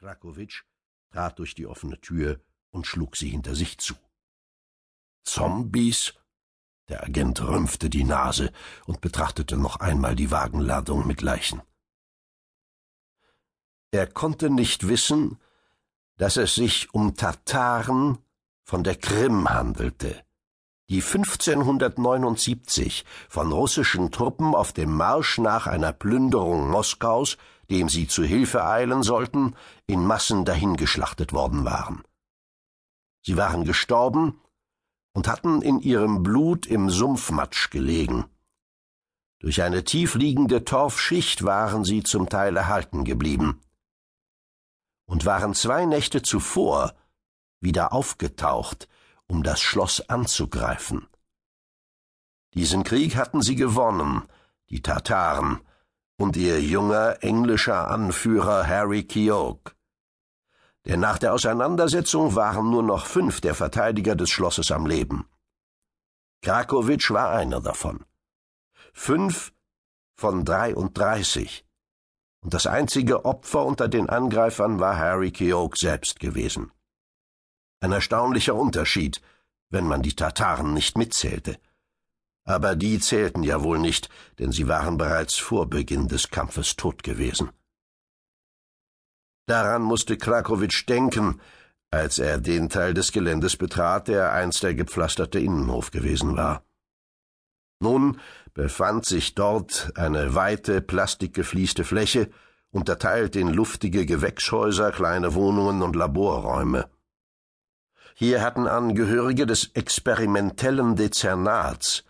Krakowitsch trat durch die offene Tür und schlug sie hinter sich zu. Zombies? Der Agent rümpfte die Nase und betrachtete noch einmal die Wagenladung mit Leichen. Er konnte nicht wissen, dass es sich um Tataren von der Krim handelte, die 1579 von russischen Truppen auf dem Marsch nach einer Plünderung Moskaus, dem sie zu Hilfe eilen sollten, in Massen dahingeschlachtet worden waren. Sie waren gestorben und hatten in ihrem Blut im Sumpfmatsch gelegen. Durch eine tiefliegende Torfschicht waren sie zum Teil erhalten geblieben und waren zwei Nächte zuvor wieder aufgetaucht, um das Schloss anzugreifen. Diesen Krieg hatten sie gewonnen, die Tataren, und ihr junger englischer Anführer Harry Keogh. Denn nach der Auseinandersetzung waren nur noch fünf der Verteidiger des Schlosses am Leben. Krakowitsch war einer davon. Fünf von dreiunddreißig und das einzige Opfer unter den Angreifern war Harry Keogh selbst gewesen. Ein erstaunlicher Unterschied, wenn man die Tataren nicht mitzählte. Aber die zählten ja wohl nicht, denn sie waren bereits vor Beginn des Kampfes tot gewesen. Daran musste Krakowitsch denken, als er den Teil des Geländes betrat, der einst der gepflasterte Innenhof gewesen war. Nun befand sich dort eine weite, plastikgeflieste Fläche, unterteilt in luftige Gewächshäuser, kleine Wohnungen und Laborräume. Hier hatten Angehörige des experimentellen Dezernats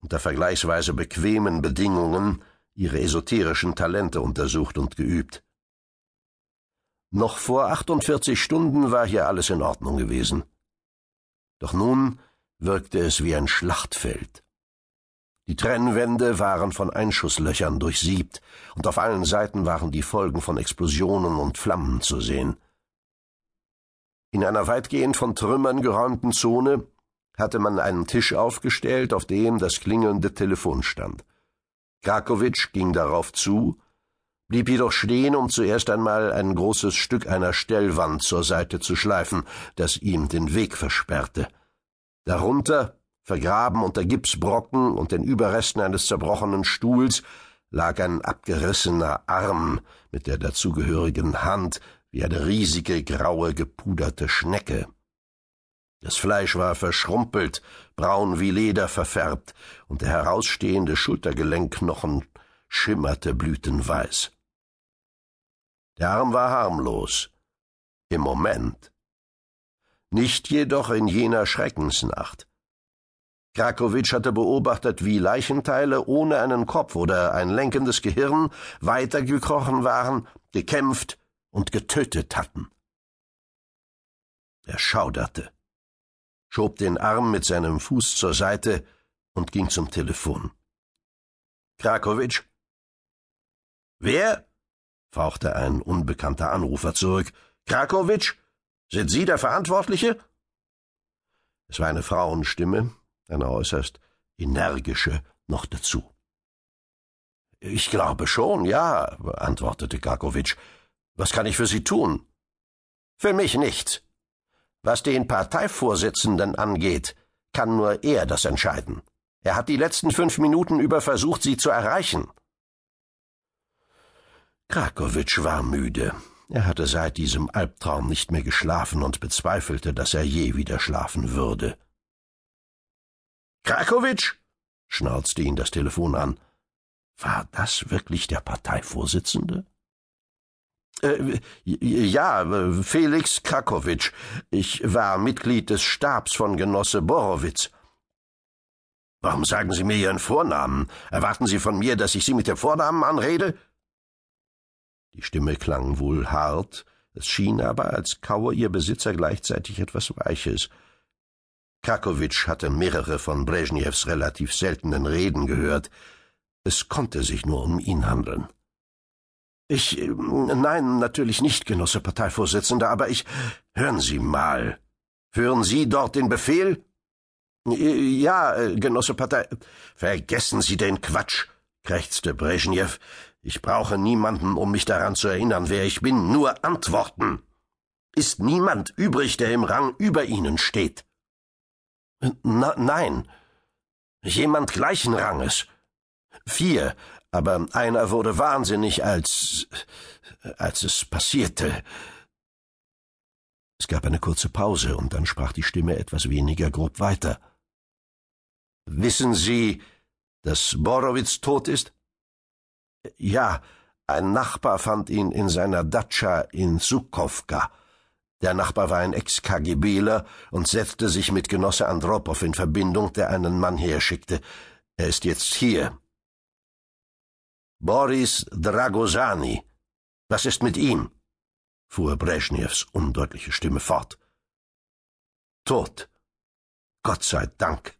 unter vergleichsweise bequemen Bedingungen ihre esoterischen Talente untersucht und geübt. Noch vor 48 Stunden war hier alles in Ordnung gewesen. Doch nun wirkte es wie ein Schlachtfeld. Die Trennwände waren von Einschusslöchern durchsiebt, und auf allen Seiten waren die Folgen von Explosionen und Flammen zu sehen. In einer weitgehend von Trümmern geräumten Zone hatte man einen Tisch aufgestellt, auf dem das klingelnde Telefon stand. Krakowitsch ging darauf zu, blieb jedoch stehen, um zuerst einmal ein großes Stück einer Stellwand zur Seite zu schleifen, das ihm den Weg versperrte. Darunter Vergraben unter Gipsbrocken und den Überresten eines zerbrochenen Stuhls lag ein abgerissener Arm mit der dazugehörigen Hand wie eine riesige graue gepuderte Schnecke. Das Fleisch war verschrumpelt, braun wie Leder verfärbt, und der herausstehende Schultergelenkknochen schimmerte blütenweiß. Der Arm war harmlos. Im Moment. Nicht jedoch in jener Schreckensnacht. Krakowitsch hatte beobachtet, wie Leichenteile ohne einen Kopf oder ein lenkendes Gehirn weitergekrochen waren, gekämpft und getötet hatten. Er schauderte, schob den Arm mit seinem Fuß zur Seite und ging zum Telefon. Krakowitsch? Wer? fauchte ein unbekannter Anrufer zurück. Krakowitsch? Sind Sie der Verantwortliche? Es war eine Frauenstimme, eine äußerst energische noch dazu. Ich glaube schon, ja, antwortete Karkowitsch. Was kann ich für Sie tun? Für mich nichts. Was den Parteivorsitzenden angeht, kann nur er das entscheiden. Er hat die letzten fünf Minuten über versucht, Sie zu erreichen. Krakowitsch war müde. Er hatte seit diesem Albtraum nicht mehr geschlafen und bezweifelte, dass er je wieder schlafen würde. Krakowitsch? schnauzte ihn das Telefon an. War das wirklich der Parteivorsitzende? Äh, ja, Felix Krakowitsch. Ich war Mitglied des Stabs von Genosse Borowitz. Warum sagen Sie mir Ihren Vornamen? Erwarten Sie von mir, dass ich Sie mit dem Vornamen anrede? Die Stimme klang wohl hart, es schien aber, als kaue ihr Besitzer gleichzeitig etwas Weiches. Krakowitsch hatte mehrere von Brezhnews relativ seltenen Reden gehört. Es konnte sich nur um ihn handeln. Ich, nein, natürlich nicht, Genosse Parteivorsitzender, aber ich, hören Sie mal. Hören Sie dort den Befehl? Ja, Genosse Partei. Vergessen Sie den Quatsch, krächzte Brezhnew. Ich brauche niemanden, um mich daran zu erinnern, wer ich bin, nur Antworten. Ist niemand übrig, der im Rang über Ihnen steht? Na, nein. Jemand gleichen Ranges. Vier, aber einer wurde wahnsinnig, als als es passierte. Es gab eine kurze Pause, und dann sprach die Stimme etwas weniger grob weiter. Wissen Sie, dass Borowitz tot ist? Ja, ein Nachbar fand ihn in seiner Datscha in Sukowka. Der Nachbar war ein Ex-KGBler und setzte sich mit Genosse Andropow in Verbindung, der einen Mann herschickte. Er ist jetzt hier. Boris Dragosani. Was ist mit ihm? fuhr Breschnews undeutliche Stimme fort. Tot. Gott sei Dank.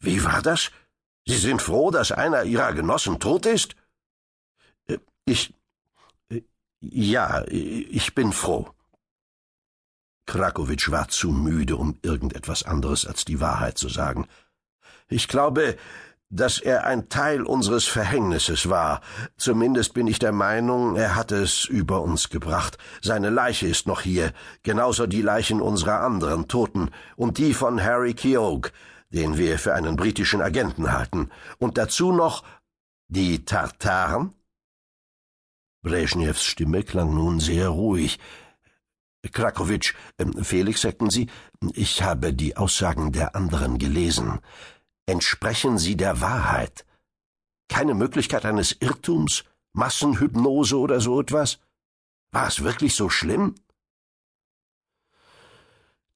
Wie war das? Sie sind froh, dass einer Ihrer Genossen tot ist? Äh, ich. Äh, ja, ich bin froh. Krakowitsch war zu müde, um irgendetwas anderes als die Wahrheit zu sagen. Ich glaube, dass er ein Teil unseres Verhängnisses war. Zumindest bin ich der Meinung, er hat es über uns gebracht. Seine Leiche ist noch hier, genauso die Leichen unserer anderen Toten und die von Harry Keogh, den wir für einen britischen Agenten halten, und dazu noch die Tartaren? Brezhnevs Stimme klang nun sehr ruhig. Krakowitsch, ähm, Felix, sagten Sie, ich habe die Aussagen der anderen gelesen. Entsprechen sie der Wahrheit? Keine Möglichkeit eines Irrtums, Massenhypnose oder so etwas? War es wirklich so schlimm?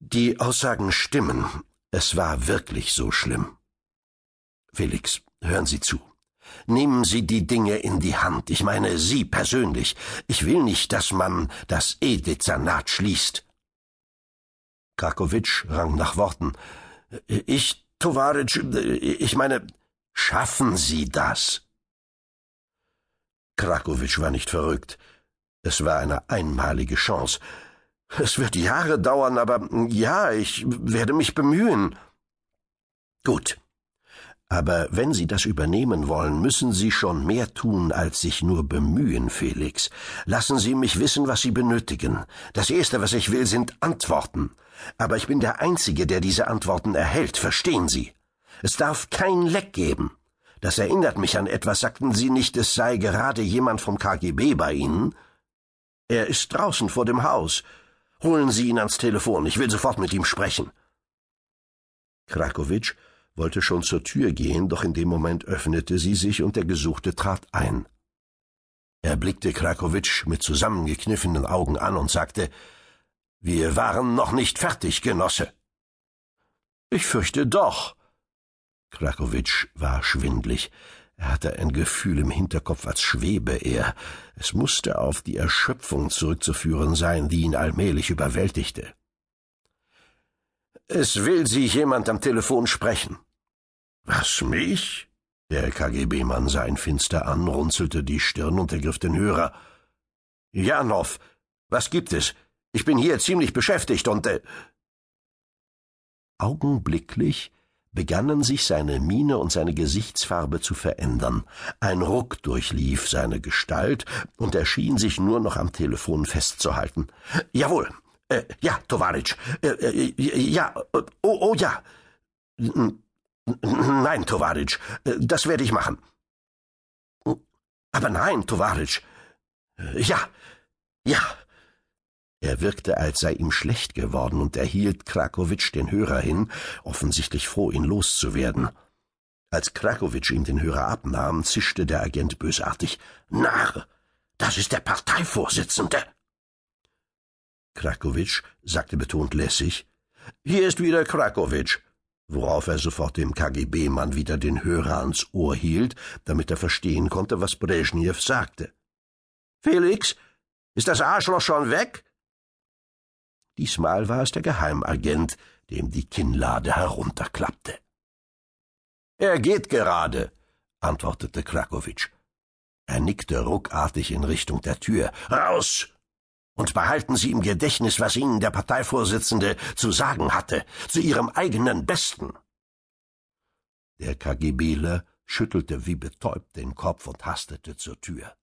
Die Aussagen stimmen. Es war wirklich so schlimm. Felix, hören Sie zu. Nehmen Sie die Dinge in die Hand. Ich meine Sie persönlich. Ich will nicht, dass man das E-Dezernat schließt. Krakowitsch rang nach Worten. Ich, Tovaritsch, ich meine, schaffen Sie das? Krakowitsch war nicht verrückt. Es war eine einmalige Chance. Es wird Jahre dauern, aber ja, ich werde mich bemühen. Gut. Aber wenn Sie das übernehmen wollen, müssen Sie schon mehr tun, als sich nur bemühen, Felix. Lassen Sie mich wissen, was Sie benötigen. Das Erste, was ich will, sind Antworten. Aber ich bin der Einzige, der diese Antworten erhält, verstehen Sie? Es darf kein Leck geben. Das erinnert mich an etwas, sagten Sie nicht, es sei gerade jemand vom KGB bei Ihnen? Er ist draußen vor dem Haus. Holen Sie ihn ans Telefon, ich will sofort mit ihm sprechen. Krakowitsch wollte schon zur Tür gehen, doch in dem Moment öffnete sie sich und der Gesuchte trat ein. Er blickte Krakowitsch mit zusammengekniffenen Augen an und sagte Wir waren noch nicht fertig, Genosse. Ich fürchte doch. Krakowitsch war schwindlig. Er hatte ein Gefühl im Hinterkopf, als schwebe er. Es musste auf die Erschöpfung zurückzuführen sein, die ihn allmählich überwältigte. Es will Sie jemand am Telefon sprechen. Was, mich? Der KGB-Mann sah ihn finster an, runzelte die Stirn und ergriff den Hörer. Janow, was gibt es? Ich bin hier ziemlich beschäftigt und. Äh Augenblicklich begannen sich seine Miene und seine Gesichtsfarbe zu verändern. Ein Ruck durchlief seine Gestalt, und er schien sich nur noch am Telefon festzuhalten. Jawohl, ja, Tovaritsch. Äh, äh, ja, äh, oh, oh ja. Nein, Tovaritsch, äh, das werde ich machen. Aber nein, Tovaritsch. Äh, ja, ja. Er wirkte, als sei ihm schlecht geworden, und er hielt Krakowitsch den Hörer hin, offensichtlich froh, ihn loszuwerden. Als Krakowitsch ihm den Hörer abnahm, zischte der Agent bösartig. Narr, das ist der Parteivorsitzende. Krakowitsch sagte betont lässig, Hier ist wieder Krakowitsch, worauf er sofort dem KGB-Mann wieder den Hörer ans Ohr hielt, damit er verstehen konnte, was Brezhnev sagte. Felix, ist das Arschloch schon weg? Diesmal war es der Geheimagent, dem die Kinnlade herunterklappte. Er geht gerade, antwortete Krakowitsch. Er nickte ruckartig in Richtung der Tür. Raus! Und behalten Sie im Gedächtnis, was Ihnen der Parteivorsitzende zu sagen hatte, zu Ihrem eigenen Besten. Der KGBler schüttelte wie betäubt den Kopf und hastete zur Tür.